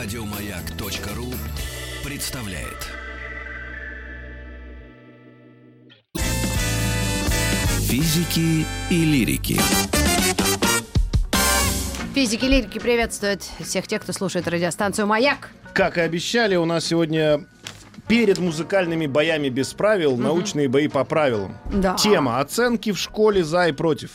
Радиомаяк.ру представляет. Физики и лирики. Физики лирики приветствуют всех тех, кто слушает радиостанцию «Маяк». Как и обещали, у нас сегодня перед музыкальными боями без правил научные бои по правилам. Да. Тема оценки в школе за и против.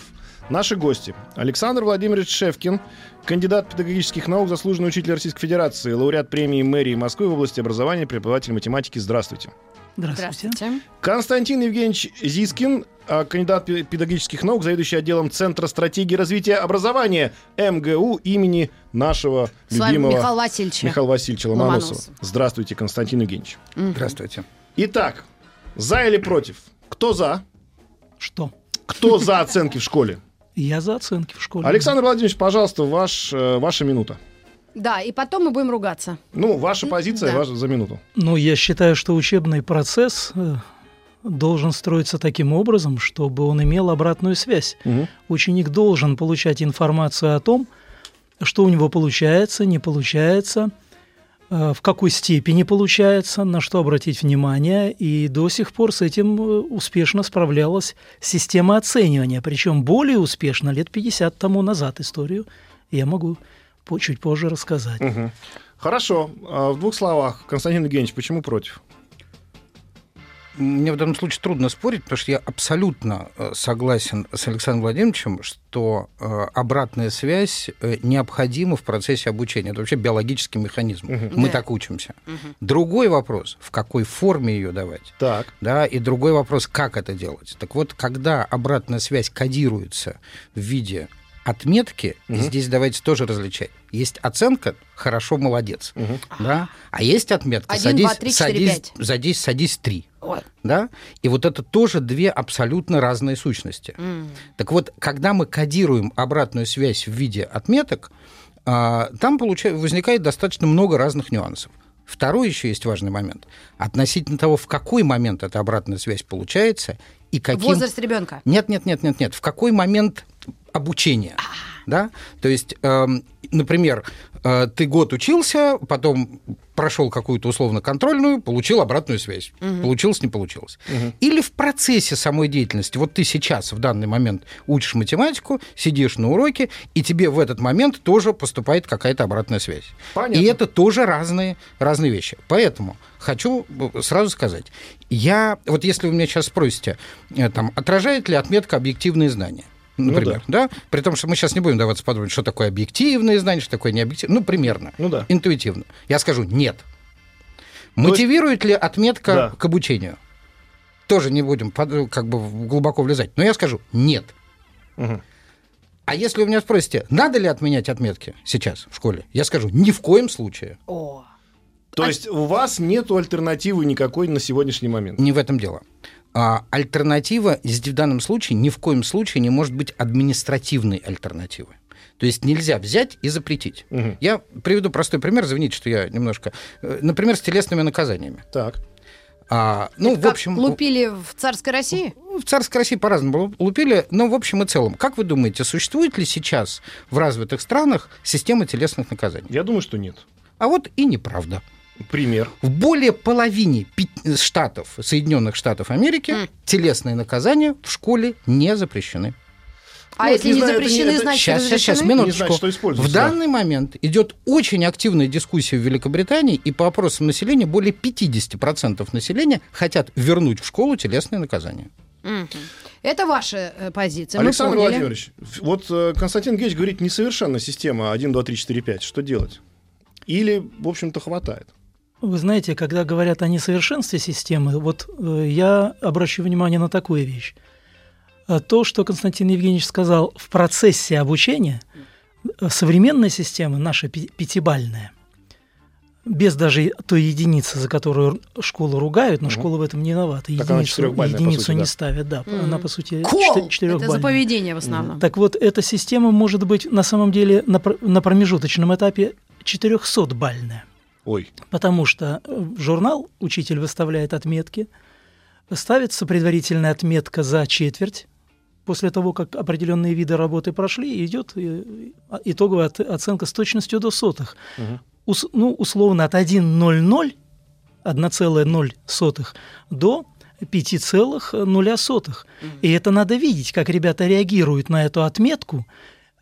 Наши гости. Александр Владимирович Шевкин, кандидат педагогических наук, заслуженный учитель Российской Федерации, лауреат премии мэрии Москвы в области образования, преподаватель математики. Здравствуйте. Здравствуйте. Константин Евгеньевич Зискин, а, кандидат пе- педагогических наук, заведующий отделом Центра стратегии развития образования МГУ имени нашего С любимого Михаил Васильевич. Михаила Васильевича Ломоносова. Ломоносов. Здравствуйте, Константин Евгеньевич. Здравствуйте. Итак, за или против? Кто за? Что? Кто за оценки в школе? Я за оценки в школе. Александр Владимирович, пожалуйста, ваш, э, ваша минута. Да, и потом мы будем ругаться. Ну, ваша позиция да. ваша за минуту. Ну, я считаю, что учебный процесс э, должен строиться таким образом, чтобы он имел обратную связь. Мгм. Ученик должен получать информацию о том, что у него получается, не получается, в какой степени получается, на что обратить внимание. И до сих пор с этим э, успешно справлялась система оценивания. Причем более успешно лет 50 тому назад историю я могу чуть позже рассказать. Мгм. Хорошо. А В двух словах, Константин Евгеньевич, почему против? Мне в данном случае трудно спорить, потому что я абсолютно э, согласен с Александром Владимировичем, что э, обратная связь э, необходима в процессе обучения. Это вообще биологический механизм. Мы Да. так учимся. Другой вопрос, в какой форме ее давать. Так. Да, и другой вопрос, как это делать. Так вот, когда обратная связь кодируется в виде отметки, здесь давайте тоже различать. Есть оценка «хорошо, молодец», да? а есть отметка Один, «садись, два, три, четыре, садись, пять». садись, садись три». Ой. Да? И вот это тоже две абсолютно разные сущности. Так вот, когда мы кодируем обратную связь в виде отметок, а, там получа- возникает достаточно много разных нюансов. Второй еще есть важный момент. Относительно того, в какой момент эта обратная связь получается и каким... Возраст ребенка. Нет, нет, нет, нет, нет. В какой момент обучения? Да? То есть, эм, например, э, ты год учился, потом прошел какую-то условно контрольную, получил обратную связь. Получилось, не получилось. Или в процессе самой деятельности. Вот ты сейчас в данный момент учишь математику, сидишь на уроке, и тебе в этот момент тоже поступает какая-то обратная связь. Понятно. И это тоже разные, разные вещи. Поэтому хочу э, сразу сказать, я, вот если вы меня сейчас спросите, э, там, отражает ли отметка объективные знания? Например, да. При том, что мы сейчас не будем даваться в подробности, что такое объективные знания, что такое необъективные. Ну, примерно. Ну да. Интуитивно. Я скажу нет. есть- Мотивирует ли отметка Да. к обучению? Тоже не будем под- как бы глубоко влезать. Но я скажу нет. Мгм. А если вы меня спросите, надо ли отменять отметки сейчас в школе, я скажу, ни в коем случае. О. То есть у вас нет альтернативы никакой на сегодняшний момент? Не в этом дело. А, альтернатива здесь в данном случае ни в коем случае не может быть административной альтернативой. То есть нельзя взять и запретить. Мгм. Я приведу простой пример, извините, что я немножко... э, Например, с телесными наказаниями. Так. А, ну, в Как общем... лупили в царской России? Ну, В царской России по-разному лупили, но в общем и целом. Как вы думаете, существует ли сейчас в развитых странах система телесных наказаний? Я думаю, что нет. А вот и неправда. Пример. В более половине штатов, Соединенных Штатов Америки, М. телесные наказания в школе не запрещены. А Ну, если не не знаю, не- запрещены, это значит Сейчас, сейчас, сейчас? Не минуточку. что используется, В да. данный момент идет очень активная дискуссия в Великобритании, и по опросам населения более 50% населения хотят вернуть в школу телесные наказания. Это ваша э, позиция. Александр. Владимирович, вот э, Константин Геевич говорит, несовершенна система 1, 2, 3, 4, 5. Что делать? Или, в общем-то, хватает? Вы знаете, когда говорят о несовершенстве системы, вот э, я обращу внимание на такую вещь. А То, что Константин Евгеньевич сказал в процессе обучения, э, современная система, наша пятибальная, без даже той единицы, за которую школу ругают, но школа в этом не виновата. Единицу, единицу сути, не да. ставят, да. Мгм. Она, по сути, Кол! четы- Это за поведение в основном. Так вот, эта система может быть на самом деле на, на промежуточном этапе 400-бальная. Ой. Потому что э, в журнал учитель выставляет отметки, ставится предварительная отметка за четверть, после того, как определенные виды работы прошли, идет э, итоговая от- оценка с точностью до сотых. ус- ну, условно от 1,00, 1,0 до 5,0. И это надо видеть, как ребята реагируют на эту отметку,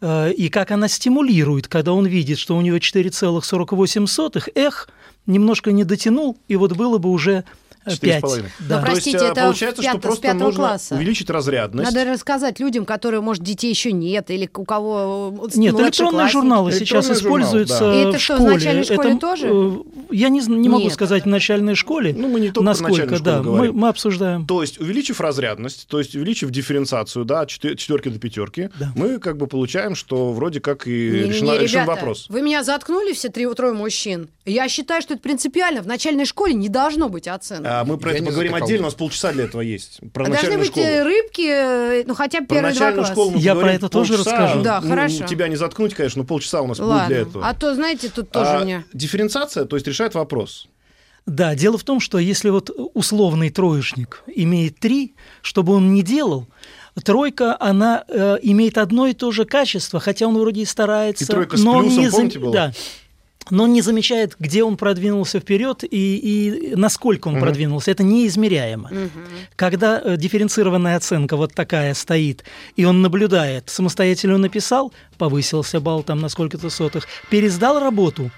и как она стимулирует, когда он видит, что у него 4,48, эх, немножко не дотянул, и вот было бы уже э, Четыре с 5. половиной. Но, Да. простите, То есть, э, это получается, в пят- что с просто пятого нужно класса. увеличить разрядность. Надо рассказать людям, которые, может, детей еще нет, или у кого Нет, младшеклассники. электронные журналы сейчас Электронный журнал, используются да. И это в что, в школе. начальной школе Это, тоже? э, Я не, не могу Нет. сказать в начальной школе, Ну, мы не только насколько, да, мы, говорим. мы обсуждаем. То есть, увеличив разрядность, то есть, увеличив дифференциацию, да, от четверки до пятерки, Да. мы как бы получаем, что вроде как и Не-не-не, решена- решен ребята, вопрос. Вы меня заткнули все три трое мужчин. Я считаю, что это принципиально. В начальной школе не должно быть оценок. А мы про Я это поговорим затыкал. отдельно, у нас полчаса для этого есть. Про А Должны начальную быть школу. э, рыбки, э, ну хотя бы Про первые два начальную класса. школу мы Я про это тоже полчаса. расскажу. Да, Ну, хорошо. Тебя не заткнуть, конечно, но полчаса у нас будет для Ладно. этого. А то, знаете, тут тоже А мне... Дифференциация, то есть решает вопрос. Да, дело в том, что если вот условный троечник имеет три, чтобы он не делал, тройка, она э, имеет одно и то же качество, хотя он вроде и старается, И тройка с но плюсом, не помните, была? да, но он не замечает, где он продвинулся вперед и, и насколько он продвинулся. Это неизмеряемо. Когда э, дифференцированная оценка вот такая стоит, и он наблюдает, самостоятельно написал, повысился балл там на сколько-то сотых, пересдал работу,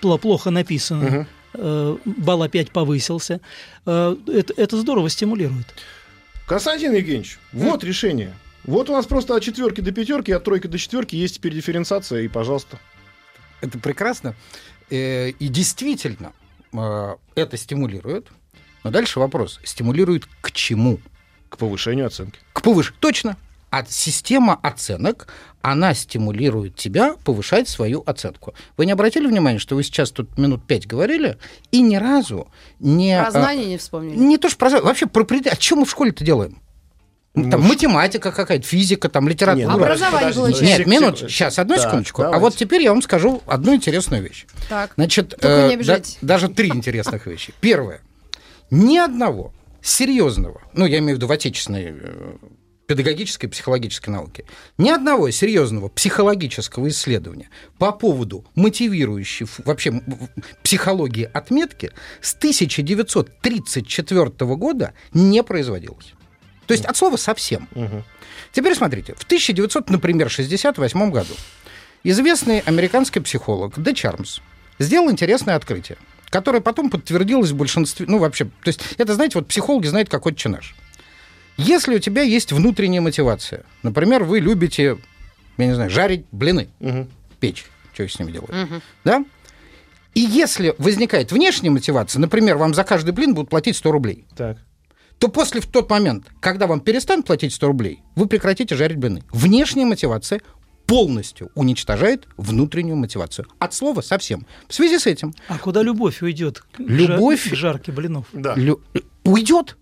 плохо написано, э, балл опять повысился, э, это, это здорово стимулирует. Константин Евгеньевич, вот решение. Вот у нас просто от четверки до пятерки, от тройки до четверки есть теперь дифференциация, и пожалуйста. Это прекрасно. Э, И действительно, э, это стимулирует. Но дальше вопрос. Стимулирует к чему? К повышению оценки. К повыш... Точно. А система оценок, она стимулирует тебя повышать свою оценку. Вы не обратили внимания, что вы сейчас тут минут пять говорили и ни разу не... Про а, знания не вспомнили. Не то, что про знания, вообще про пред- А что мы в школе-то делаем? Ну, Там математика какая-то, физика, там литература. Ну, Образование подожди, получается. Нет, минут, сейчас, одну Так, секундочку. А давайте. вот теперь я вам скажу одну интересную вещь. Так. Значит, Только э, не да- даже три интересных вещи. Первое. Ни одного серьезного, ну, я имею в виду в отечественной э, педагогической и психологической науке, ни одного серьезного психологического исследования по поводу мотивирующей вообще психологии отметки с 1934 года не производилось. То есть от слова совсем. Мгм. Теперь смотрите, в 1900, например, 68 году известный американский психолог Д. Чармс сделал интересное открытие, которое потом подтвердилось в большинстве, ну вообще, то есть это, знаете, вот психологи знают, как отче наш. Если у тебя есть внутренняя мотивация, например, вы любите, я не знаю, жарить блины, Мгм. печь, что я с ними делаю, да? И если возникает внешняя мотивация, например, вам за каждый блин будут платить 100 рублей, Так. То после в тот момент, когда вам перестанут платить 100 рублей, вы прекратите жарить блины. Внешняя мотивация полностью уничтожает внутреннюю мотивацию. От слова совсем. В связи с этим А куда любовь уйдет? К жар- Любовь- к жарке блинов. Да. лю- уйдет.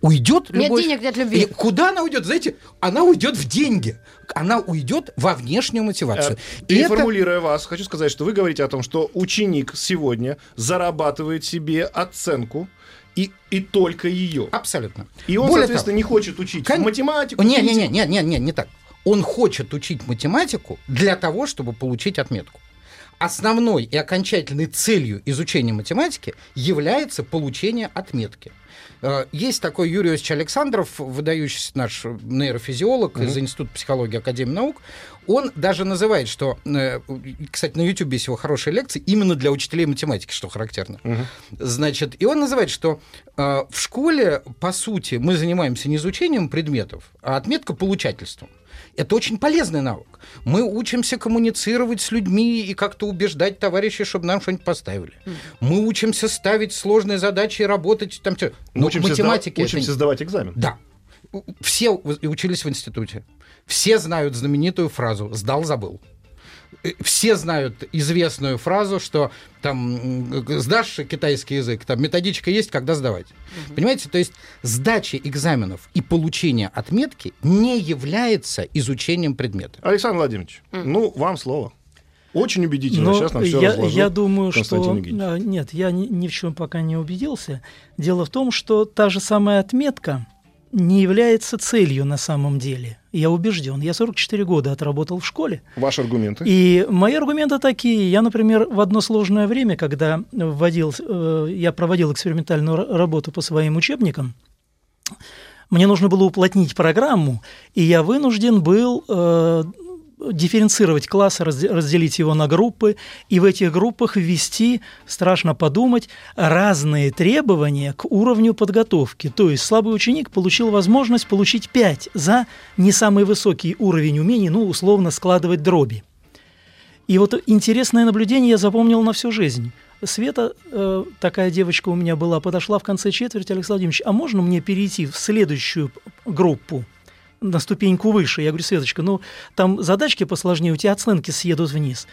Уйдет Нет любовь. денег, нет любви. И куда она уйдет? Знаете, она уйдет в деньги. Она уйдет во внешнюю мотивацию. Э, И это Переформулируя вас, хочу сказать, что вы говорите о том, что ученик сегодня зарабатывает себе оценку и, и только ее. абсолютно. И он, Более соответственно, того, не хочет учить Кон- математику. Не, не, физику. не, не, не, не, так. Он хочет учить математику для того, чтобы получить отметку. Основной и окончательной целью изучения математики является получение отметки. Э, Есть такой Юрий Иосифович Александров, выдающийся наш нейрофизиолог из Института психологии Академии наук. Он даже называет, что, э, кстати, на YouTube есть его хорошие лекции именно для учителей математики, что характерно. Значит, и он называет, что э, в школе, по сути, мы занимаемся не изучением предметов, а отметка получательством. Это очень полезный навык. Мы учимся коммуницировать с людьми и как-то убеждать товарищей, чтобы нам что-нибудь поставили. Мы учимся ставить сложные задачи и работать там. Мы Но учимся, математики сда- это учимся не- сдавать экзамен. Да. Все учились в институте. Все знают знаменитую фразу «сдал, забыл». Э, Все знают известную фразу, что там г- сдашь китайский язык, там методичка есть, когда сдавать. Понимаете, то есть сдача экзаменов и получение отметки не является изучением предмета. Александр Владимирович, ну, вам слово. Очень убедительно. Но Сейчас нам все я, разложу. я думаю, что... Евгеньевич. а, Нет, я ни, ни в чем пока не убедился. Дело в том, что та же самая отметка, не является целью на самом деле. Я убежден. Я 44 года отработал в школе. Ваши аргументы? И мои аргументы такие. Я, например, в одно сложное время, когда вводил, э, я проводил экспериментальную ра- работу по своим учебникам, мне нужно было уплотнить программу, и я вынужден был э, дифференцировать класс, разде- разделить его на группы, и в этих группах ввести, страшно подумать, разные требования к уровню подготовки. То есть слабый ученик получил возможность получить 5 за не самый высокий уровень умений, ну, условно, складывать дроби. И вот интересное наблюдение я запомнил на всю жизнь. Света, э, такая девочка у меня была, подошла в конце четверти, Александр Владимирович, а можно мне перейти в следующую группу? На ступеньку выше. Я говорю, Светочка, ну там задачки посложнее, у тебя оценки съедут вниз.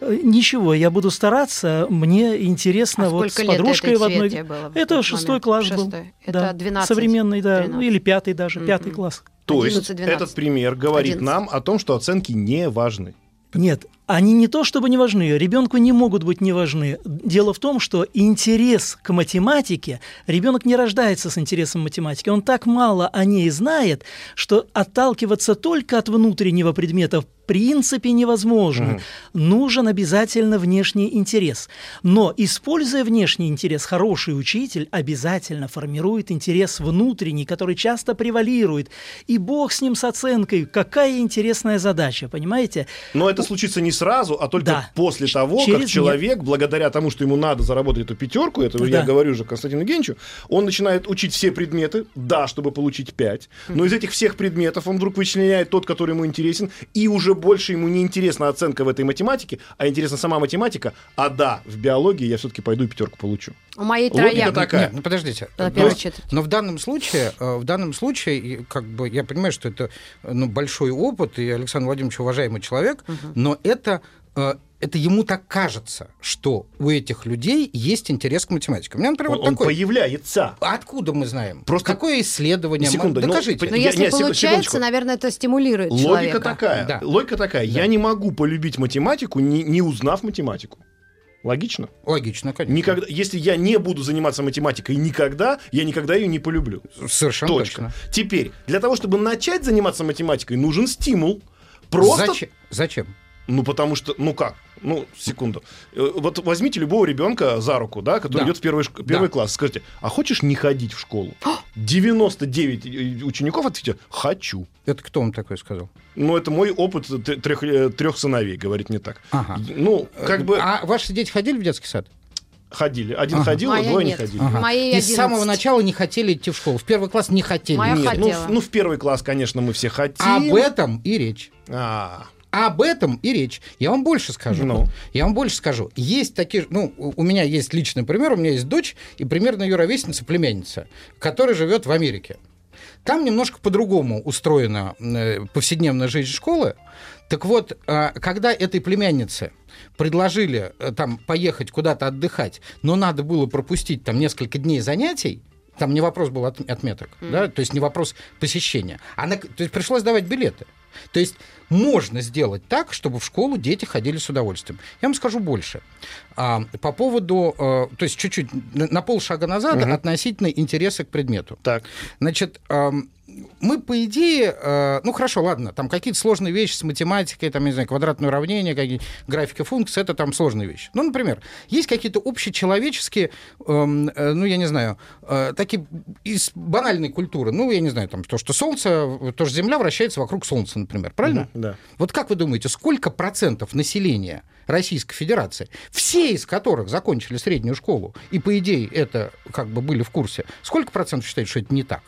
«Э, Ничего, я буду стараться, мне интересно А вот с подружкой этой в одной... Было в Это шестой момент? класс был. Шестой. Это да. 12, Современный, да, 13. ну или пятый даже, пятый Мгм. класс. То есть 11-12. этот пример говорит 11. нам о том, что оценки не важны. Нет, они не то чтобы не важны, ребенку не могут быть не важны. Дело в том, что интерес к математике, ребенок не рождается с интересом математики, он так мало о ней знает, что отталкиваться только от внутреннего предмета принципе невозможно. Нужен обязательно внешний интерес. Но, используя внешний интерес, хороший учитель обязательно формирует интерес внутренний, который часто превалирует. И бог с ним с оценкой. Какая интересная задача, понимаете? Но это случится не сразу, а только Да. после того, Через как человек, благодаря тому, что ему надо заработать эту пятерку, это я Да. говорю уже Константину Евгеньевичу, он начинает учить все предметы, да, чтобы получить 5, но из этих всех предметов он вдруг вычленяет тот, который ему интересен, и уже больше ему не интересна оценка в этой математике, а интересна сама математика, а да, в биологии я все-таки пойду и пятерку получу. У моей трояк. такая. Нет, ну подождите. Но-. Но в данном случае, э, в данном случае, как бы я понимаю, что это ну, большой опыт, и Александр Владимирович уважаемый человек, но это э, это ему так кажется, что у этих людей есть интерес к математике. У меня, например, Он, вот он такой. появляется. А Откуда мы знаем? Просто- Какое исследование? Секунду, ну, Докажите. Но Я- если не, секунду- получается, секундочку. наверное, это стимулирует Логика человека. такая. Да. Логика такая. Да. Я не могу полюбить математику, не, не узнав математику. Логично? Логично, конечно. Никогда, если я не буду заниматься математикой никогда, я никогда ее не полюблю. Совершенно Точка. точно. Теперь, для того, чтобы начать заниматься математикой, нужен стимул. Просто. Зачем? Зачем? Ну, потому что, ну как? Ну, секунду. Э, Вот возьмите любого ребенка за руку, да, который Да. идет в первый, шк- первый Да. класс. Скажите, а хочешь не ходить в школу? 99 учеников ответят, хочу. Это кто вам такое сказал? Ну, это мой опыт трех, трех сыновей, говорит не так. Ага. Ну, как бы А ваши дети ходили в детский сад? ходили. Один Ага. ходил, а Моя двое нет. не ходили. Ага. Моей И с 11. самого начала не хотели идти в школу. В первый класс не хотели. Моя Нет, ну, хотела. ну, в первый класс, конечно, мы все хотим. Об этом и речь. А, Об этом и речь. Я вам больше скажу. Ну. Я вам больше скажу. Есть такие, ну, у меня есть личный пример, у меня есть дочь и примерно ее ровесница, племянница, которая живет в Америке. Там немножко по-другому устроена э, повседневная жизнь школы. Так вот, э, когда этой племяннице предложили э, там поехать куда-то отдыхать, но надо было пропустить там несколько дней занятий, там не вопрос был от- отметок, да, то есть не вопрос посещения. Она, то есть пришлось давать билеты. То есть можно сделать так, чтобы в школу дети ходили с удовольствием. Я вам скажу больше. А, по поводу, э, то есть чуть-чуть на, на полшага назад относительно интереса к предмету. так. Значит, эм, мы, по идее, э, ну хорошо, ладно, там какие-то сложные вещи с математикой, там, не знаю, квадратное уравнение, какие графики функций, это там сложные вещи. Ну, например, есть какие-то общечеловеческие, эм, э, ну, я не знаю, э, такие из банальной культуры, ну, я не знаю, там, то, что Солнце, то, что Земля вращается вокруг Солнца, например, правильно? Да. Вот как вы думаете, сколько процентов населения Российской Федерации, все из которых закончили среднюю школу, и, по идее, это как бы были в курсе, сколько процентов считают, что это не так?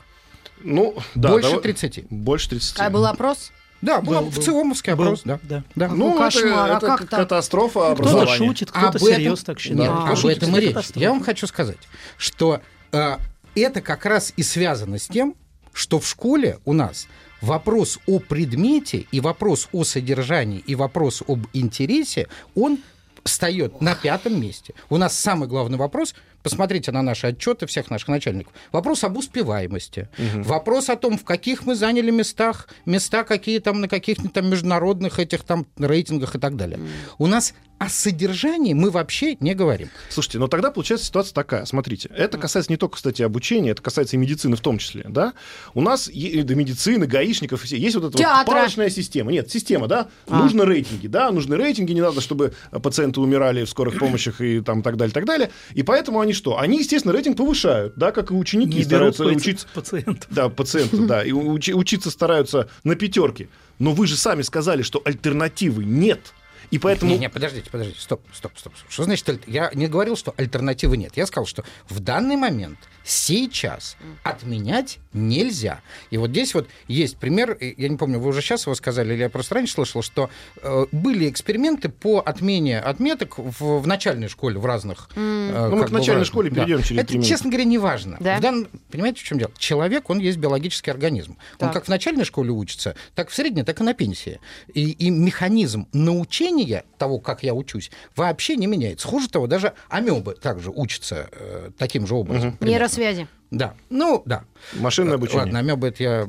Ну, да. Больше давай- 30. Больше 30. А был опрос? Да, был, Был, в был. ЦИОМовский Был, опрос, да. да. да. Ну, кошмар, а это, как это так? катастрофа Кто-то образования. шутит, кто-то Об этом- серьезно так считает. Нет, А. Об шутит, этом и речь. катастрофа. Я вам хочу сказать, что э, это как раз и связано с тем, что в школе у нас вопрос о предмете и вопрос о содержании и вопрос об интересе, он встает на пятом месте. У нас самый главный вопрос посмотрите на наши отчеты всех наших начальников. Вопрос об успеваемости, вопрос о том, в каких мы заняли местах, места какие там на каких-нибудь там международных этих там рейтингах и так далее. У нас о содержании мы вообще не говорим. Слушайте, но тогда получается ситуация такая. Смотрите, это касается не только, кстати, обучения, это касается и медицины в том числе, да? У нас е- до медицины, гаишников, все, есть вот эта вот Театра. палочная система. Нет, система, да? А. Нужны рейтинги, да? Нужны рейтинги, не надо, чтобы пациенты умирали в скорых помощях и там так далее, так далее. И поэтому они что? Они, естественно, рейтинг повышают, да, как и ученики Не стараются паци- учиться. пациентов. Да, пациенты, да. И учи- учиться стараются на пятерке. Но вы же сами сказали, что альтернативы нет. И поэтому... Не, не, подождите, подождите, стоп, стоп, стоп. Что значит, я не говорил, что альтернативы нет. Я сказал, что в данный момент, сейчас, отменять нельзя. И вот здесь вот есть пример, я не помню, вы уже сейчас его сказали, или я просто раньше слышал, что э, были эксперименты по отмене отметок в, в начальной школе, в разных... э, Ну, мы к начальной школе перейдем через Это, минуты. честно говоря, не важно. Да? В данном- понимаете, в чем дело? Человек, он есть биологический организм. Он Так. как в начальной школе учится, так в средней, так и на пенсии. И, и механизм научения того, как я учусь, вообще не меняется. Хуже того, даже амебы также учатся э, таким же образом. примерно. Нейросвязи. Да. Ну, да. Машинное обучение. Ладно, амебы это я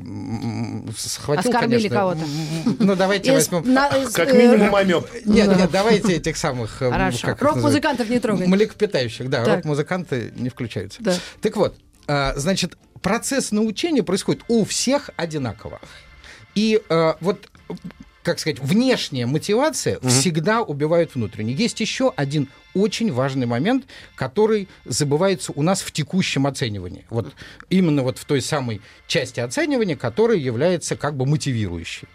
схватил, Оскорбили кого-то. Ну, давайте возьмем... Как э, минимум амеб. Нет, нет, давайте этих самых... э, Хорошо. Рок-музыкантов не трогать. Млекопитающих, да, рок-музыканты не включаются. Да. Так вот, значит, процесс научения происходит у всех одинаково. И вот, как сказать, внешняя мотивация всегда убивает внутреннюю. Есть еще один очень важный момент, который забывается у нас в текущем оценивании. Вот именно вот в той самой части оценивания, которая является как бы мотивирующей.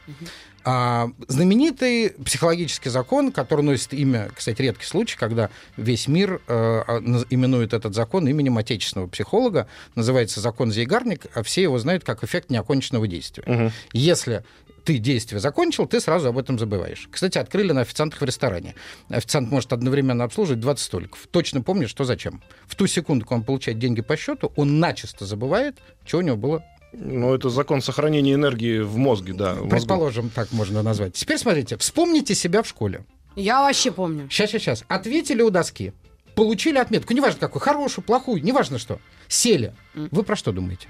А, знаменитый психологический закон, который носит имя, кстати, редкий случай, когда весь мир э, а, именует этот закон именем отечественного психолога, называется закон Зейгарник, а все его знают как эффект неоконченного действия. Если ты действие закончил, ты сразу об этом забываешь. Кстати, открыли на официантах в ресторане. Официант может одновременно обслуживать 20 столиков. Точно помнит, что зачем. В ту секунду, когда он получает деньги по счету, он начисто забывает, что у него было Ну, это закон сохранения энергии в мозге, да. в мозгу. Предположим, так можно назвать. Теперь смотрите, вспомните себя в школе. Я вообще помню. Сейчас, сейчас, сейчас. Ответили у доски. Получили отметку. Неважно какую, хорошую, плохую, неважно что. Сели. Вы про что думаете?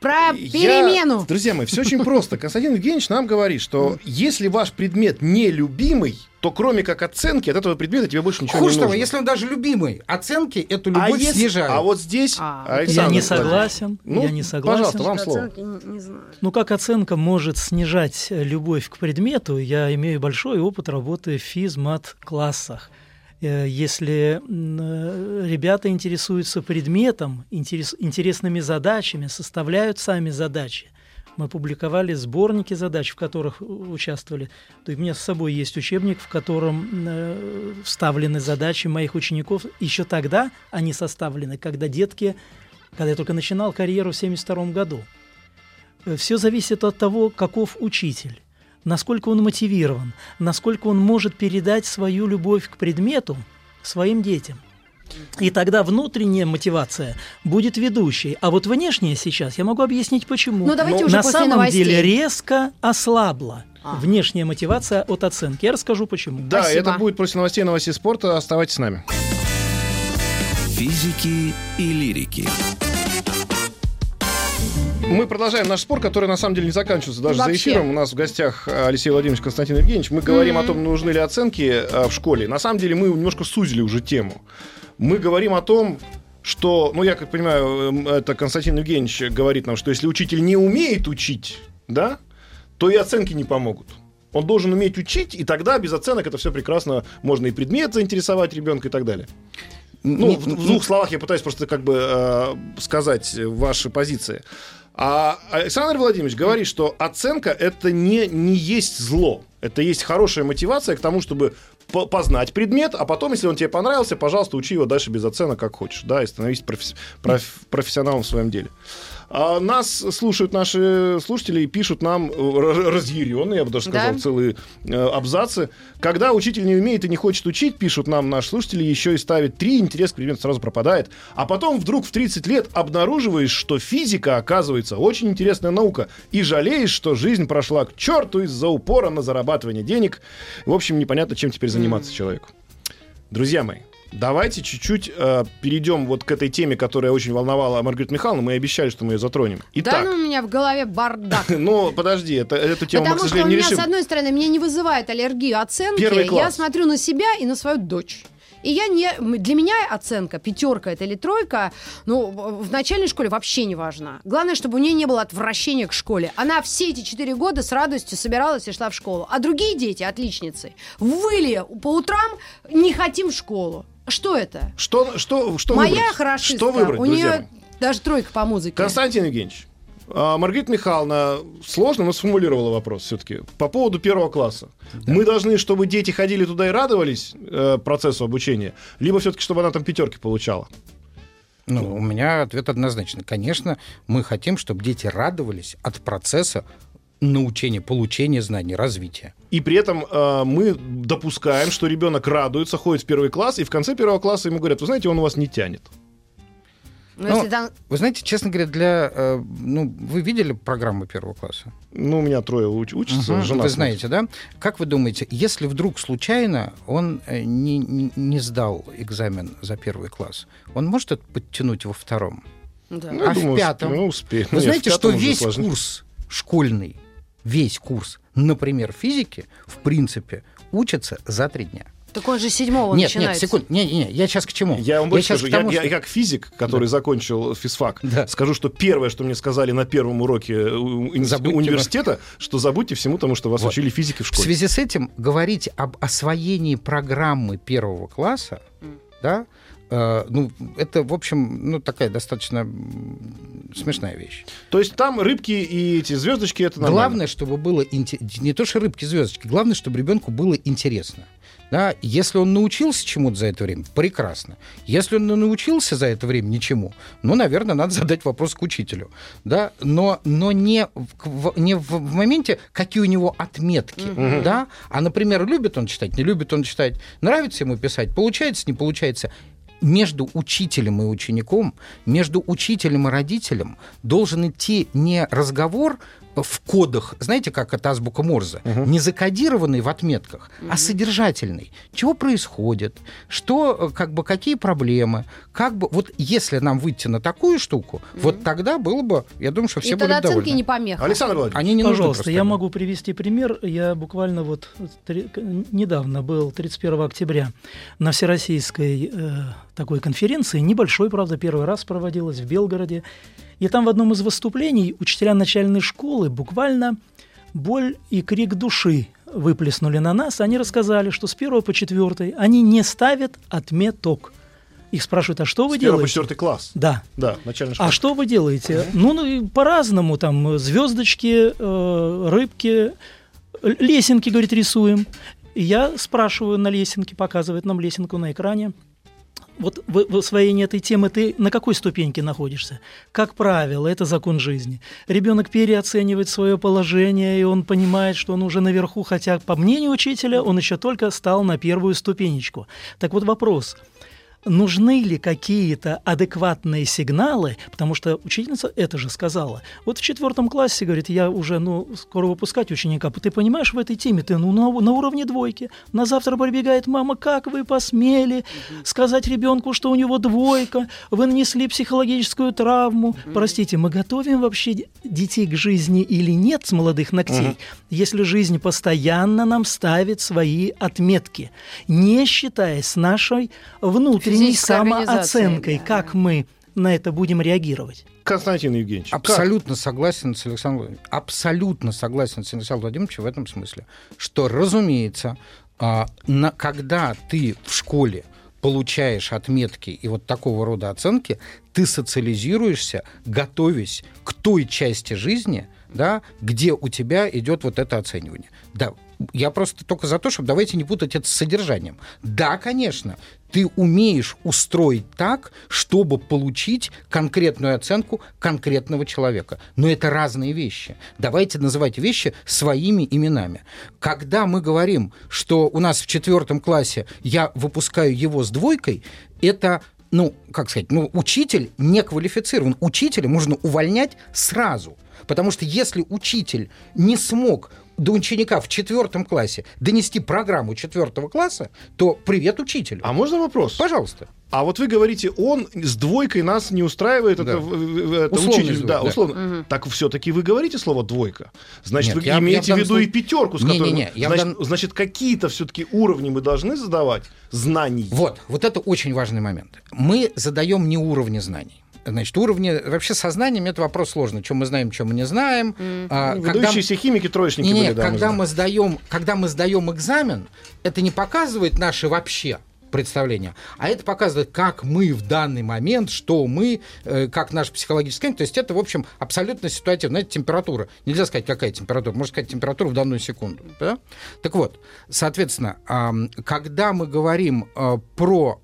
Про Я- перемену. Друзья мои, все очень просто. Константин Евгеньевич нам говорит, что если ваш предмет нелюбимый, то кроме как оценки от этого предмета тебе больше ничего Хуже не того, нужно. если он даже любимый, оценки эту а, любовь если- снижают. а вот здесь, А, Я Александр не Владимирович, согласен. Ну, я не согласен. пожалуйста, вам слово. Не, не знаю. Ну, как оценка может снижать любовь к предмету, я имею большой опыт работы в физмат-классах. Э, Если м, э, ребята интересуются предметом, интерес- интересными задачами, составляют сами задачи, мы публиковали сборники задач, в которых участвовали. То есть у меня с собой есть учебник, в котором э, вставлены задачи моих учеников. Еще тогда они составлены, когда детки, когда я только начинал карьеру в 1972 году. Все зависит от того, каков учитель, насколько он мотивирован, насколько он может передать свою любовь к предмету своим детям. И тогда внутренняя мотивация будет ведущей. А вот внешняя сейчас, я могу объяснить почему. Ну, давайте Ну, уже На после самом новостей. деле резко ослабла А. внешняя мотивация от оценки. Я расскажу почему. Да, Спасибо. это будет после новостей новостей спорта. Оставайтесь с нами. Физики и лирики. Мы продолжаем наш спор, который на самом деле не заканчивается даже за Вообще. эфиром. У нас в гостях э, Алексей Владимирович Константин Евгеньевич. Мы говорим о том, нужны ли оценки э, в школе. На самом деле мы немножко сузили уже тему. Мы говорим о том, что, ну я как понимаю, э, это Константин Евгеньевич говорит нам, что если учитель не умеет учить, да, то и оценки не помогут. Он должен уметь учить, и тогда без оценок это все прекрасно. Можно и предмет заинтересовать ребенка и так далее. Ну, Не- в, в двух словах я пытаюсь просто как бы э, сказать ваши позиции. А Александр Владимирович говорит, что оценка это не, не есть зло. Это есть хорошая мотивация к тому, чтобы по- познать предмет, а потом, если он тебе понравился, пожалуйста, учи его дальше без оценок, как хочешь, да, и становись професс- проф- профессионалом в своем деле. А нас слушают наши слушатели и пишут нам э, разъяренные, я бы даже сказал, Да? целые э, абзацы. Когда учитель не умеет и не хочет учить, пишут нам наши слушатели, еще и ставит три, интерес к предмету сразу пропадает. А потом вдруг в 30 лет обнаруживаешь, что физика, оказывается, очень интересная наука, и жалеешь, что жизнь прошла к черту из-за упора на зарабатывание денег. В общем, непонятно, чем теперь заниматься человеку. Друзья мои, Давайте чуть-чуть э, перейдем вот к этой теме, которая очень волновала Маргариту Михайловну. Мы обещали, что мы ее затронем. Да Итак, ну у меня в голове бардак. ну подожди, это, эту тему мы, к Потому что у сожалению, меня, с решим. одной стороны, меня не вызывает аллергию оценки. Первый Я класс. смотрю на себя и на свою дочь. И я не, для меня оценка, пятерка это или тройка, ну, в в начальной школе вообще не важна. Главное, чтобы у нее не было отвращения к школе. Она все эти четыре года с радостью собиралась и шла в школу. А другие дети, отличницы, выли по утрам, не хотим в школу. Что это? Что, что, что Моя выбрать? хорошистка, Что выбрать, у друзья нее мои? даже тройка по музыке. Константин Евгеньевич, а, Маргарита Михайловна сложно, но сформулировала вопрос все-таки. По поводу первого класса. Мы должны, чтобы дети ходили туда и радовались э, процессу обучения, либо все-таки, чтобы она там пятерки получала? Ну, у меня ответ однозначный. Конечно, мы хотим, чтобы дети радовались от процесса научения, получения знаний, развития. И при этом э, мы допускаем, что ребенок радуется, ходит в первый класс, и в конце первого класса ему говорят, вы знаете, он у вас не тянет. Ну, Ну, если там Вы знаете, честно говоря, для... э, ну, вы видели программу первого класса? Ну, у меня трое уч- учатся, Мгм, жена Вы знаете, да? Как вы думаете, если вдруг случайно он э, не, не- не сдал экзамен за первый класс, он может это подтянуть во втором? да. Ну, а думаю, в пятом? Ну, успеет. Вы Нет, в знаете, что весь сложнее. курс школьный, весь курс, например, физики, в принципе, учится за три дня. Так он же седьмого нет, начинается. нет, секунд, не, не, не, я сейчас к чему? Я вам больше скажу, я, тому, я- что- я как физик, который закончил физфак, Да. скажу, что первое, что мне сказали на первом уроке э, Забудьте университета, что забудьте всему тому, что вас Вот. учили физики в В школе. связи с этим говорить об освоении программы первого класса, да, э, ну, это, в общем, ну, такая достаточно смешная вещь. То есть там рыбки и эти звездочки это нормально. Главное, чтобы было не то, что рыбки, звездочки, главное, чтобы ребенку было интересно. Да, если он научился чему-то за это время, прекрасно. Если он не научился за это время ничему, ну, наверное, надо задать вопрос к учителю. Да? Но, но не, в, не в, в моменте, какие у него отметки. Да? А, например, любит он читать, не любит он читать, нравится ему писать, получается, не получается. Между учителем и учеником, между учителем и родителем должен идти не разговор в кодах, знаете, как это азбука Морзе, не закодированный в отметках, а содержательный. Чего происходит, что, э, как бы, какие проблемы, как бы, вот если нам выйти на такую штуку, вот тогда было бы, я думаю, что все И были тогда оценки довольны. не помеха. Александр Владимирович, Они не Пожалуйста, я могу привести пример. Я буквально вот три- недавно был, 31 октября, на всероссийской э, такой конференции, небольшой, правда, первый раз проводилась в Белгороде. И там в одном из выступлений учителя начальной школы буквально боль и крик души выплеснули на нас. Они рассказали, что с 1 по 4 они не ставят отметок. Их спрашивают, а что вы с делаете? четвертый класс. Да. Да, начальная школа. А что вы делаете? Ну, ну по-разному, там, звездочки, э, рыбки, лесенки, говорит, рисуем. И я спрашиваю на лесенке, показывает нам лесенку на экране. Вот в, в освоении этой темы ты на какой ступеньке находишься? Как правило, это закон жизни. Ребенок переоценивает свое положение, и он понимает, что он уже наверху, хотя, по мнению учителя, он еще только стал на первую ступенечку. Так вот вопрос – нужны ли какие-то адекватные сигналы, потому что учительница это же сказала. Вот в четвертом классе, говорит, я уже, ну, скоро выпускать ученика, ты понимаешь, в этой теме ты ну, на, на уровне двойки. На завтра прибегает мама, как вы посмели сказать ребенку, что у него двойка, вы нанесли психологическую травму. Простите, мы готовим вообще детей к жизни или нет с молодых ногтей, если жизнь постоянно нам ставит свои отметки, не считаясь с нашей внутренней Организацией, самооценкой, да, как мы на это будем реагировать. Константин Евгеньевич. как? Абсолютно согласен с Александром Владимировичем. Абсолютно согласен с Александром Владимировичем в этом смысле, что, разумеется, а, на- когда ты в школе получаешь отметки и вот такого рода оценки, ты социализируешься, готовясь к той части жизни, да, где у тебя идет вот это оценивание. Да, я просто только за то, чтобы давайте не путать это с содержанием. Да, конечно, ты умеешь устроить так, чтобы получить конкретную оценку конкретного человека. Но это разные вещи. Давайте называть вещи своими именами. Когда мы говорим, что у нас в четвертом классе я выпускаю его с двойкой, это ну, как сказать, ну, учитель не квалифицирован. Учителя можно увольнять сразу. Потому что если учитель не смог до ученика в четвертом классе донести программу четвертого класса, то привет учителю. А можно вопрос? Пожалуйста. А вот вы говорите, он с двойкой нас не устраивает, Да. это, это учитель, звук, да, да. условно. Так все-таки вы говорите слово двойка. Значит, Нет, вы я- я имеете в в виду и случае- пятерку, с которой... Не-не-не, я в значит, дан- значит, какие-то все-таки уровни мы должны задавать знаний. Вот, вот это очень важный момент. Мы задаем не уровни знаний. Значит, уровни... Вообще со знаниями это вопрос сложный. Что мы знаем, что мы не знаем. А, Ну, когда- Выдающиеся химики, троечники Не-не, были, да, мы когда знаем. мы сдаем, когда мы сдаем экзамен, это не показывает наши вообще представления, а это показывает, как мы в данный момент, что мы, э, как наш психологический. То есть это, в общем, абсолютно ситуативно. Это температура. Нельзя сказать, какая температура. Можно сказать температуру в данную секунду. да? Так вот, соответственно, когда мы говорим э, про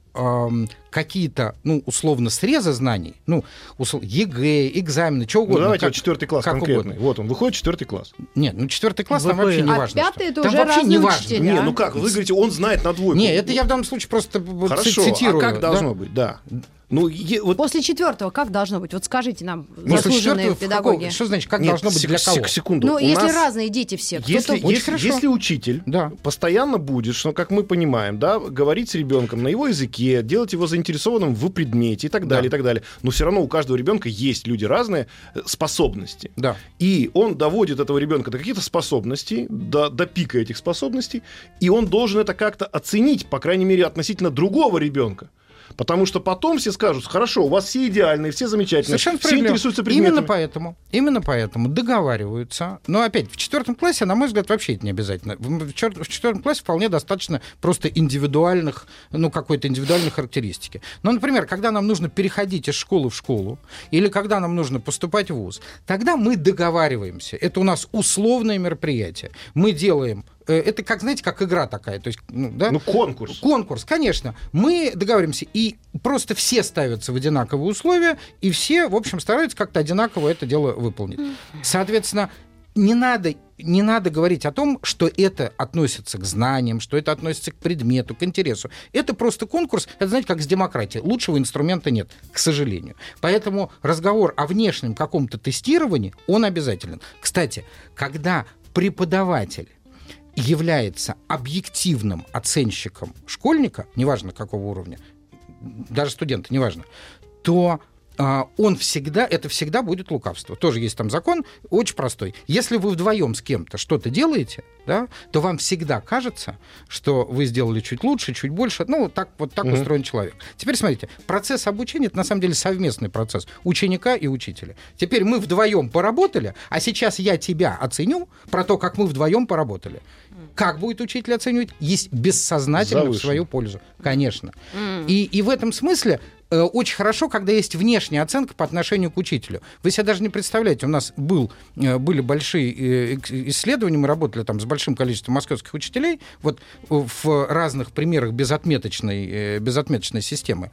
какие-то, ну, условно, срезы знаний, ну, ЕГЭ, экзамены, что Ну, угодно. давайте как- вот четвертый класс как конкретный. угодно. Вот он, выходит четвертый класс. Нет, ну четвертый класс там ВПР. вообще не А важно. пятый это Там уже вообще не важно. учителя. Не, а? ну как, вы говорите, он знает на двойку. Не, это я в данном случае просто ц- Хорошо, цитирую. а как да? должно быть, да. Ну, е- вот После четвертого как должно быть? Вот скажите нам, После заслуженные педагоги. какого- Что значит, как Нет, должно быть сек- для кого? сек- секунду. Ну, У если нас- разные дети все. Если, если, хорошо. если учитель Да. постоянно будет, что, как мы понимаем, да, говорить с ребенком на его языке, делать его заинтересованным в предмете и так далее, Да. и так далее. Но все равно у каждого ребенка есть люди разные э, способности. Да. И он доводит этого ребенка до каких-то способностей, до, до пика этих способностей, и он должен это как-то оценить, по крайней мере, относительно другого ребенка. Потому что потом все скажут, хорошо, у вас все идеальные, все замечательные, Совершенно все интересуются предметами. Именно поэтому, именно поэтому договариваются. Но опять, в четвертом классе, на мой взгляд, вообще это не обязательно. В, четвертом классе вполне достаточно просто индивидуальных, ну, какой-то индивидуальной характеристики. Ну, например, когда нам нужно переходить из школы в школу, или когда нам нужно поступать в ВУЗ, тогда мы договариваемся. Это у нас условное мероприятие. Мы делаем это как, знаете, как игра такая. То есть, ну, да? Ну, конкурс. Конкурс, конечно. Мы договариваемся, и просто все ставятся в одинаковые условия, и все, в общем, стараются как-то одинаково это дело выполнить. Соответственно, не надо, не надо говорить о том, что это относится к знаниям, что это относится к предмету, к интересу. Это просто конкурс, это, знаете, как с демократией. Лучшего инструмента нет, к сожалению. Поэтому разговор о внешнем каком-то тестировании, он обязателен. Кстати, когда преподаватель является объективным оценщиком школьника, неважно какого уровня, даже студента, неважно, то а, он всегда, это всегда будет лукавство. Тоже есть там закон, очень простой. Если вы вдвоем с кем-то что-то делаете, да, то вам всегда кажется, что вы сделали чуть лучше, чуть больше. Ну, так, вот так Мгм. устроен человек. Теперь смотрите, процесс обучения это на самом деле совместный процесс ученика и учителя. Теперь мы вдвоем поработали, а сейчас я тебя оценю про то, как мы вдвоем поработали. Как будет учитель оценивать? Есть бессознательно в Завышенно. свою пользу. Конечно. И, и в этом смысле э, очень хорошо, когда есть внешняя оценка по отношению к учителю. Вы себе даже не представляете, у нас был, э, были большие э, исследования, мы работали там с большим количеством московских учителей, вот в разных примерах безотметочной, э, безотметочной системы.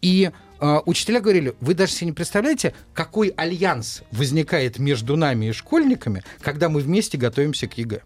И э, учителя говорили, вы даже себе не представляете, какой альянс возникает между нами и школьниками, когда мы вместе готовимся к ЕГЭ.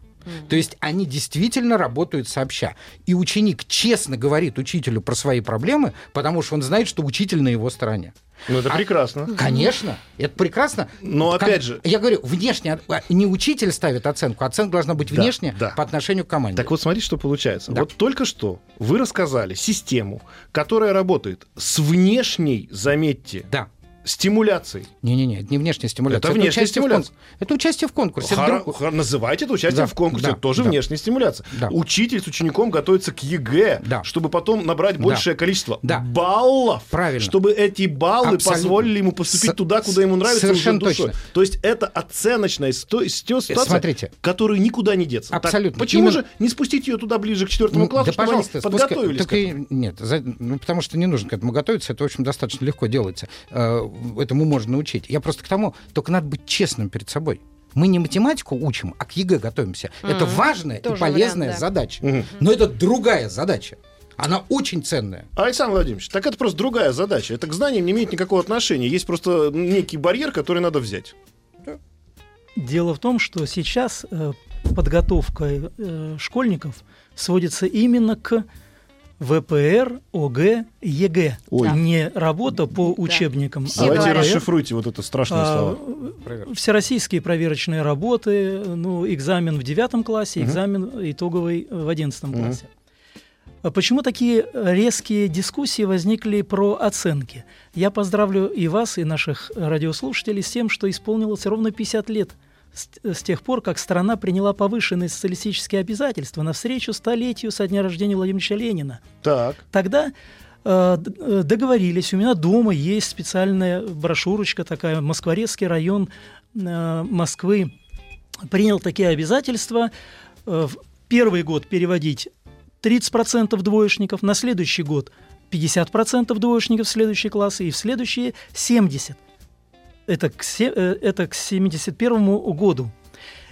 То есть они действительно работают сообща. И ученик честно говорит учителю про свои проблемы, потому что он знает, что учитель на его стороне. Ну, это А- прекрасно. Конечно, это прекрасно. Но Как- опять же- Я говорю, внешне, а, не учитель ставит оценку, оценка должна быть Да, внешняя да. по отношению к команде. Так вот, смотрите, что получается. Да. Вот только что вы рассказали систему, которая работает с внешней, заметьте, Да. Стимуляцией. Не-не-не, это не внешняя стимуляция. Это внешняя участие в стимуляция. кон- Это участие в конкурсе. это Хоро- друг- хо- Называйте это участием Да, в конкурсе. да, это тоже да. внешняя стимуляция. Да. Учитель с учеником готовится к ЕГЭ, Да. чтобы потом набрать Да. большее количество Да. баллов. Правильно. Чтобы эти баллы Абсолютно. позволили ему поступить С- туда, куда ему нравится, совершенно уже душой. точно. То есть это оценочная сто- сто- ситуация, Смотрите. которую никуда не деться. Так Абсолютно. почему Именно- же не спустить ее туда ближе к четвертому классу, да, чтобы пожалуйста, они подготовились так к этому? и- Нет, за- ну, потому что не нужно к этому готовиться, это, в общем, достаточно легко делается. Этому можно научить. Я просто к тому, только надо быть честным перед собой. Мы не математику учим, а к ЕГЭ готовимся. Это Мгм. важная и Тоже полезная вариант, да. задача. Мгм. Но это другая задача. Она очень ценная. Александр Владимирович, так это просто другая задача. Это к знаниям не имеет никакого отношения. Есть просто некий барьер, который надо взять. Дело в том, что сейчас э, подготовка э, школьников сводится именно к ВПР, ОГЭ, ЕГЭ. Ой. Не работа по учебникам. Все а Давайте говорят. расшифруйте вот это страшное а, слово. всероссийские проверочные работы, ну, экзамен в девятом классе, Мгм. экзамен итоговый в одиннадцатом Мгм. классе. А Почему такие резкие дискуссии возникли про оценки? Я поздравлю и вас, и наших радиослушателей с тем, что исполнилось ровно 50 лет с, тех пор, как страна приняла повышенные социалистические обязательства навстречу столетию со дня рождения Владимира Ильича Ленина. Так. Тогда э, э, договорились, у меня дома есть специальная брошюрочка такая, Москворецкий район э, Москвы принял такие обязательства. э, в первый год переводить 30% двоечников, на следующий год 50% двоечников в следующие классы и в следующие 70%. Это к, э, это к 71 году.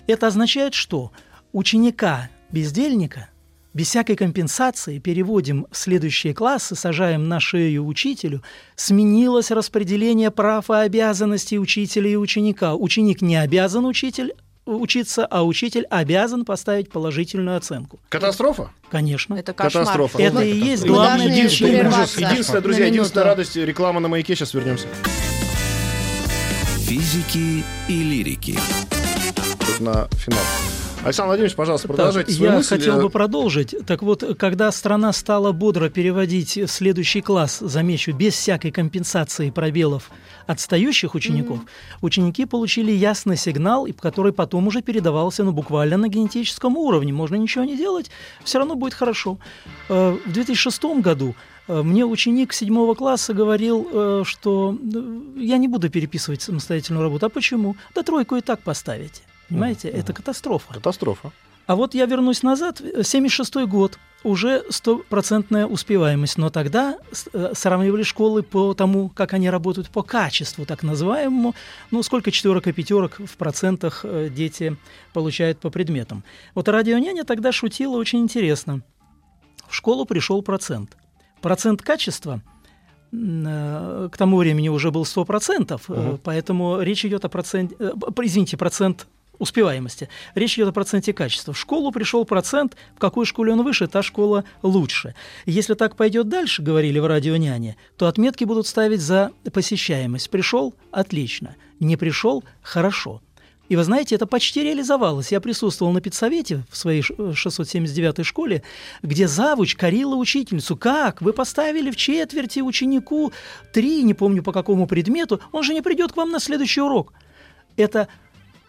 Это означает, что ученика бездельника без всякой компенсации переводим в следующие классы, сажаем на шею учителю, сменилось распределение прав и обязанностей учителя и ученика. Ученик не обязан учитель учиться, а учитель обязан поставить положительную оценку. Катастрофа? Конечно. Это кошмар. Катастрофа. Это Ладно, и есть главное единственное. Единственное, друзья, единственная радость, реклама на маяке, сейчас вернемся. Физики и лирики. Тут на финал. Александр Владимирович, пожалуйста, Так, продолжайте свою я мысль. хотел бы продолжить. Так вот, когда страна стала бодро переводить в следующий класс, замечу, без всякой компенсации пробелов отстающих учеников, ученики получили ясный сигнал, и который потом уже передавался ну, буквально на генетическом уровне. Можно ничего не делать, все равно будет хорошо. Э, В 2006 году мне ученик седьмого класса говорил, э, что э, я не буду переписывать самостоятельную работу. А почему? Да тройку и так поставите. Понимаете, это катастрофа. Катастрофа. А вот я вернусь назад, 76 год, уже стопроцентная успеваемость, но тогда э, сравнивали школы по тому, как они работают по качеству, так называемому, ну, сколько четверок и пятерок в процентах э, дети получают по предметам. Вот радионяня тогда шутила очень интересно. В школу пришел процент. Процент качества э, к тому времени уже был 100%, э, Мгм. поэтому речь идет о проценте, э, извините, процент успеваемости. Речь идет о проценте качества. В школу пришел процент, в какой школе он выше, та школа лучше. Если так пойдет дальше, говорили в радио няне, то отметки будут ставить за посещаемость. Пришел – отлично, не пришел – хорошо. И вы знаете, это почти реализовалось. Я присутствовал на педсовете в своей ш- 679-й школе, где завуч корила учительницу. Как? Вы поставили в четверти ученику три, не помню по какому предмету, он же не придет к вам на следующий урок. Это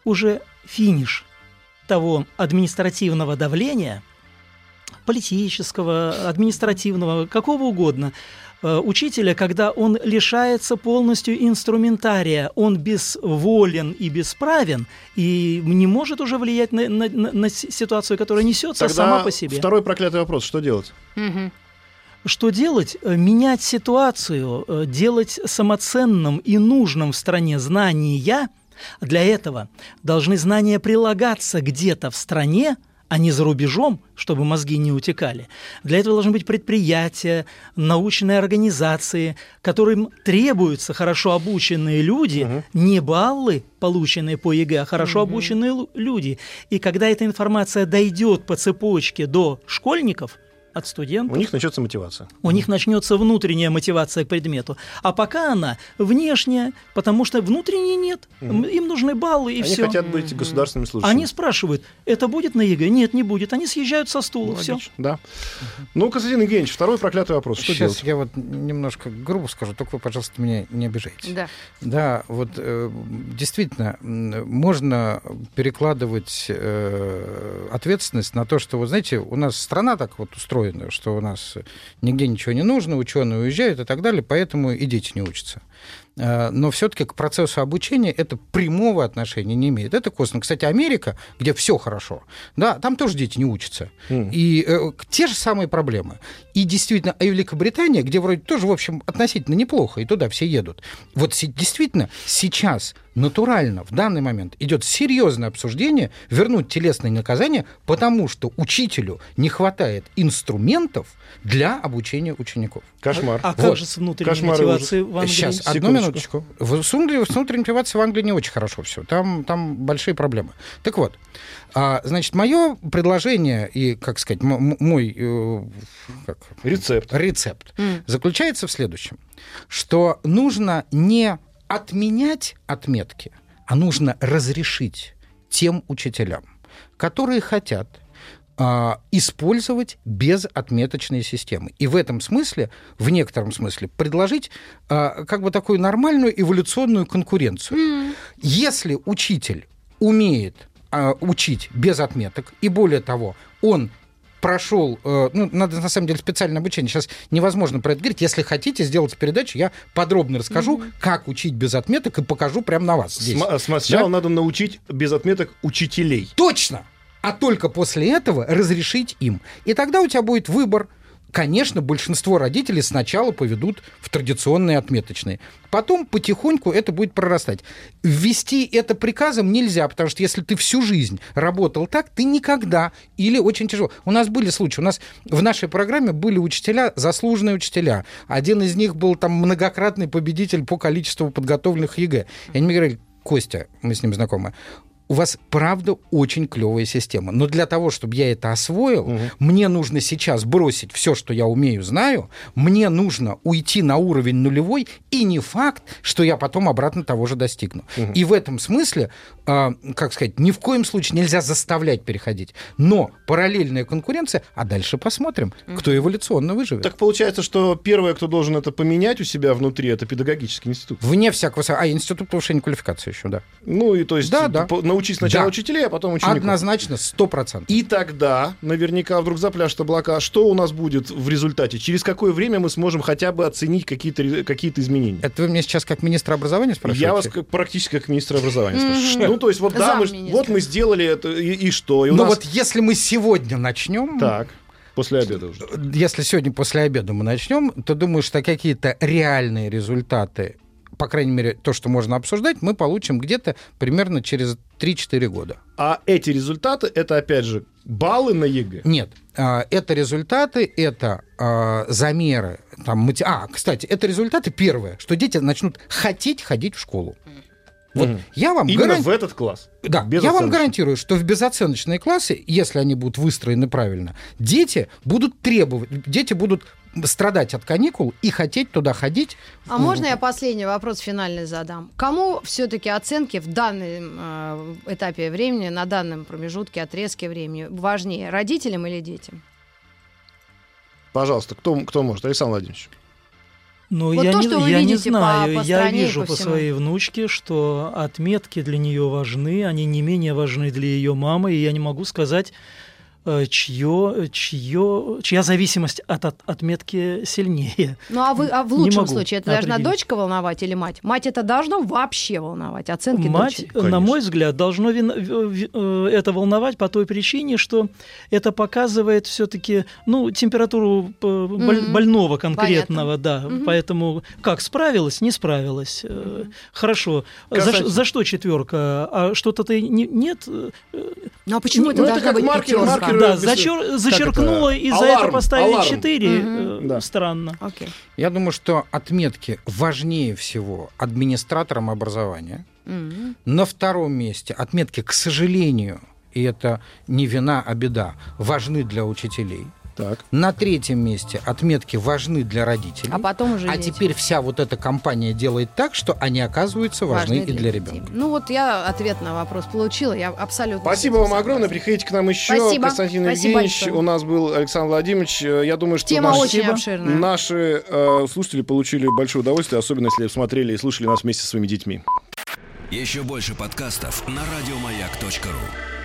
уже финиш того административного давления, политического, административного, какого угодно, э, учителя, когда он лишается полностью инструментария, он безволен и бесправен, и не может уже влиять на, на- на- на си- ситуацию, которая несется Тогда сама по себе. второй проклятый вопрос. Что делать? Мгм. Что делать? Э, Менять ситуацию, э, делать самоценным и нужным в стране знания. Для этого должны знания прилагаться где-то в стране, а не за рубежом, чтобы мозги не утекали. Для этого должны быть предприятия, научные организации, которым требуются хорошо обученные люди, Мгм. не баллы, полученные по ЕГЭ, а хорошо обученные лу- люди. И когда эта информация дойдет по цепочке до школьников, от студентов, У них начнется мотивация. у них начнется внутренняя мотивация к предмету. А пока она внешняя, потому что внутренней нет. Мгм. Им нужны баллы и Они все. хотят быть государственными служащими. Они спрашивают, это будет на ЕГЭ? Нет, не будет. Они съезжают со стула. Ну, все. Да. Ну, Константин Евгеньевич, второй проклятый вопрос. Что Сейчас делать? я вот немножко грубо скажу, только вы, пожалуйста, меня не обижайте. Да. Да, вот э, действительно, можно перекладывать э, ответственность на то, что, вот знаете, у нас страна так вот устроена, что у нас нигде ничего не нужно, ученые уезжают и так далее, поэтому и дети не учатся. Э, Но все-таки к процессу обучения это прямого отношения не имеет. Это косвенно. Кстати, Америка, где все хорошо, да, там тоже дети не учатся. М. И э, те же самые проблемы. И действительно, а и Великобритания, где вроде тоже, в общем, относительно неплохо, и туда все едут. Вот действительно сейчас натурально в данный момент идет серьезное обсуждение вернуть телесные наказания, потому что учителю не хватает инструментов для обучения учеников. Кошмар. А как Вот. же с внутренней Кошмар мотивацией в Англии? Сейчас, одну Секундочку. минуточку. минуточку. В, с внутренней- с внутренней мотивацией в Англии не очень хорошо все. Там, там большие проблемы. Так вот, а, значит, мое предложение и, как сказать, мой э, как, Рецепт. рецепт М. заключается в следующем, что нужно не отменять отметки, а нужно разрешить тем учителям, которые хотят а, использовать безотметочные системы. И в этом смысле, в некотором смысле, предложить а, как бы такую нормальную эволюционную конкуренцию. Если учитель умеет а, учить без отметок, и более того, он прошел, э, ну, надо на самом деле специальное обучение. Сейчас невозможно про это говорить. Если хотите сделать передачу, я подробно расскажу, как учить без отметок и покажу прямо на вас здесь. Сма- Сначала Да? надо научить без отметок учителей. Точно! А только после этого разрешить им. И тогда у тебя будет выбор. Конечно, большинство родителей сначала поведут в традиционные отметочные. Потом потихоньку это будет прорастать. Ввести это приказом нельзя, потому что если ты всю жизнь работал так, ты никогда или очень тяжело. У нас были случаи, у нас в нашей программе были учителя, заслуженные учителя. Один из них был там многократный победитель по количеству подготовленных ЕГЭ. И они мне говорили, Костя, мы с ним знакомы, у вас правда очень клевая система. Но для того, чтобы я это освоил, мне нужно сейчас бросить все, что я умею, знаю. Мне нужно уйти на уровень нулевой, и не факт, что я потом обратно того же достигну. И в этом смысле, а, как сказать, ни в коем случае нельзя заставлять переходить. Но параллельная конкуренция, а дальше посмотрим, кто эволюционно выживет. Так получается, что первое, кто должен это поменять у себя внутри, это педагогический институт. Вне всякого... А, институт повышения квалификации еще, да. Ну и то есть Да, да. по- научить сначала Да. учителей, а потом учеников. Однозначно, сто процентов. И тогда наверняка вдруг запляшут облака. Что у нас будет в результате? Через какое время мы сможем хотя бы оценить какие-то какие изменения? Это вы мне сейчас как министр образования спрашиваете? Я вас как- практически как министр образования спрашиваю. Ну, то есть, вот да, мы, вот мы сделали это, и, и что? И у Ну нас- вот если мы сегодня начнем, Так, после обеда уже. если сегодня после обеда мы начнем, то думаю, что какие-то реальные результаты, по крайней мере, то, что можно обсуждать, мы получим где-то примерно через 3-4 года. А эти результаты, это, опять же, баллы на ЕГЭ. Нет, а, это результаты, это а, замеры. Там, мати- А, кстати, это результаты первое, что дети начнут хотеть ходить в школу. Вот Мгм. я вам Именно гаран- в этот класс. Да, я вам гарантирую, что в безоценочные классы, если они будут выстроены правильно, дети будут требовать, дети будут страдать от каникул и хотеть туда ходить. А можно я последний вопрос финальный задам? Кому все-таки оценки в данном э, этапе времени, на данном промежутке, отрезке времени важнее? Родителям или детям? Пожалуйста, кто, кто может? Александр Владимирович. Ну, Вот я, то, не, что вы я не видите по- знаю. по я стране вижу по по, своей внучке, что отметки для нее важны, они не менее важны для ее мамы, и я не могу сказать, чье, чье, чья зависимость от, от отметки сильнее. Ну а вы, а в Не лучшем случае это должна дочка волновать или мать? Мать это должно вообще волновать, оценки Мать, дочери. на Конечно. мой взгляд, должно вин- в- в- э, это волновать по той причине, что это показывает все-таки ну, температуру э, боль- Мгм. больного конкретного, да. Мгм. Поэтому как справилась, не справилась. Э, Хорошо. За, Касательно- за что четверка? А что-то ты не, нет? Э, Ну а почему Ну, это это должна как быть маркер- пятерка? Маркер- Да, зачер- зачеркнула и за Аларм, это поставили аларм. 4. Мгм. Да. Странно. Окей. Я думаю, что отметки важнее всего администраторам образования. Мгм. На втором месте отметки, к сожалению, и это не вина, а беда, важны для учителей. Так. На третьем месте отметки важны для родителей. А потом уже А дети. теперь вся вот эта компания делает так, что они оказываются важны, и для детей. ребенка. Ну вот я ответ на вопрос получила, я абсолютно... Спасибо с вам огромное. согласна. Приходите к нам еще. Спасибо. Константин Спасибо Евгеньевич. большое. У нас был Александр Владимирович. Э, Я думаю, что Тема наши, очень обширная. наши э, слушатели получили большое удовольствие, особенно если смотрели и слушали нас вместе со своими детьми. Еще больше подкастов на радиомаяк.ру.